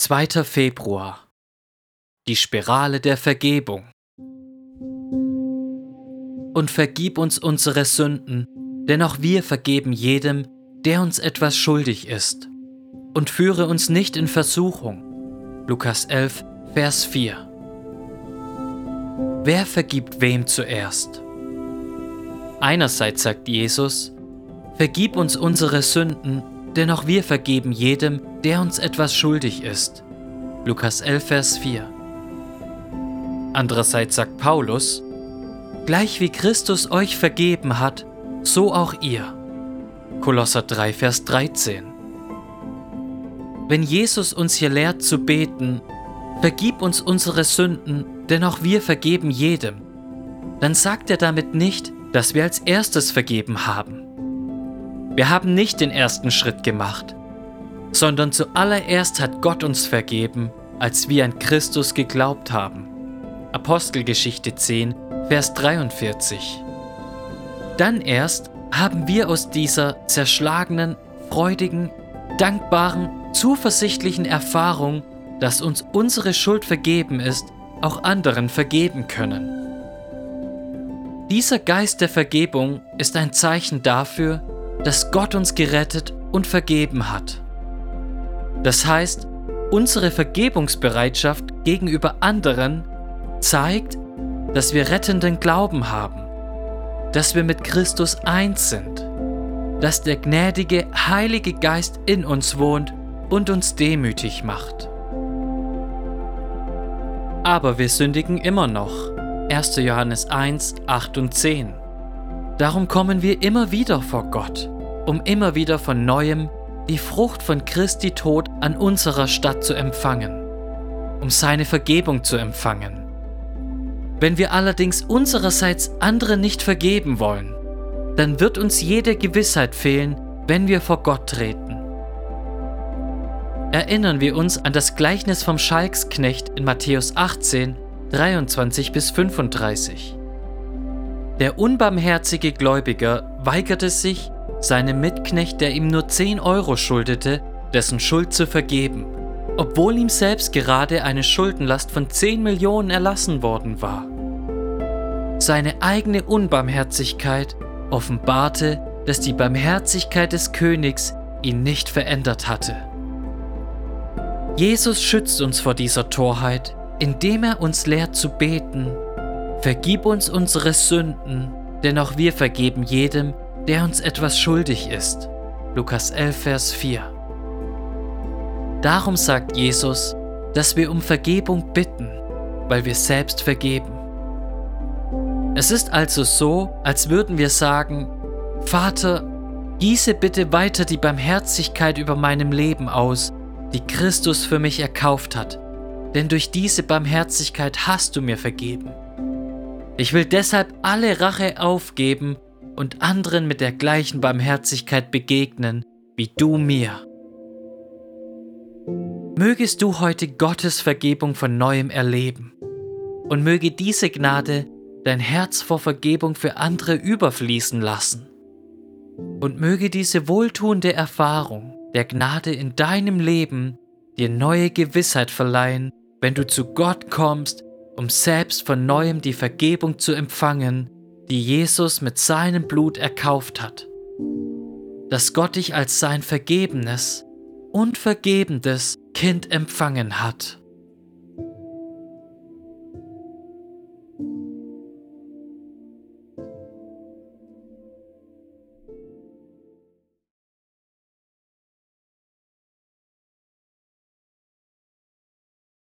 2. Februar Die Spirale der Vergebung Und vergib uns unsere Sünden, denn auch wir vergeben jedem, der uns etwas schuldig ist. Und führe uns nicht in Versuchung. Lukas 11, Vers 4 Wer vergibt wem zuerst? Einerseits sagt Jesus, Vergib uns unsere Sünden, denn auch wir vergeben jedem, der uns etwas schuldig ist. Lukas 11, Vers 4. Andererseits sagt Paulus, Gleich wie Christus euch vergeben hat, so auch ihr. Kolosser 3, Vers 13. Wenn Jesus uns hier lehrt zu beten, Vergib uns unsere Sünden, denn auch wir vergeben jedem, dann sagt er damit nicht, dass wir als erstes vergeben haben. Wir haben nicht den ersten Schritt gemacht, sondern zuallererst hat Gott uns vergeben, als wir an Christus geglaubt haben. Apostelgeschichte 10, Vers 43. Dann erst haben wir aus dieser zerschlagenen, freudigen, dankbaren, zuversichtlichen Erfahrung, dass uns unsere Schuld vergeben ist, auch anderen vergeben können. Dieser Geist der Vergebung ist ein Zeichen dafür, dass Gott uns gerettet und vergeben hat. Das heißt, unsere Vergebungsbereitschaft gegenüber anderen zeigt, dass wir rettenden Glauben haben, dass wir mit Christus eins sind, dass der gnädige Heilige Geist in uns wohnt und uns demütig macht. Aber wir sündigen immer noch. 1. Johannes 1, 8 und 10. Darum kommen wir immer wieder vor Gott, um immer wieder von neuem die Frucht von Christi Tod an unserer Stadt zu empfangen, um seine Vergebung zu empfangen. Wenn wir allerdings unsererseits andere nicht vergeben wollen, dann wird uns jede Gewissheit fehlen, wenn wir vor Gott treten. Erinnern wir uns an das Gleichnis vom Schalksknecht in Matthäus 18, 23 bis 35. Der unbarmherzige Gläubiger weigerte sich, seinem Mitknecht, der ihm nur 10 Euro schuldete, dessen Schuld zu vergeben, obwohl ihm selbst gerade eine Schuldenlast von 10 Millionen erlassen worden war. Seine eigene Unbarmherzigkeit offenbarte, dass die Barmherzigkeit des Königs ihn nicht verändert hatte. Jesus schützt uns vor dieser Torheit, indem er uns lehrt zu beten Vergib uns unsere Sünden, denn auch wir vergeben jedem, der uns etwas schuldig ist. Lukas 11, Vers 4. Darum sagt Jesus, dass wir um Vergebung bitten, weil wir selbst vergeben. Es ist also so, als würden wir sagen, Vater, gieße bitte weiter die Barmherzigkeit über meinem Leben aus, die Christus für mich erkauft hat, denn durch diese Barmherzigkeit hast du mir vergeben. Ich will deshalb alle Rache aufgeben und anderen mit der gleichen Barmherzigkeit begegnen, wie du mir. Mögest du heute Gottes Vergebung von neuem erleben und möge diese Gnade dein Herz vor Vergebung für andere überfließen lassen. Und möge diese wohltuende Erfahrung der Gnade in deinem Leben dir neue Gewissheit verleihen, wenn du zu Gott kommst um selbst von neuem die Vergebung zu empfangen, die Jesus mit seinem Blut erkauft hat. Dass Gott dich als sein vergebenes und vergebendes Kind empfangen hat.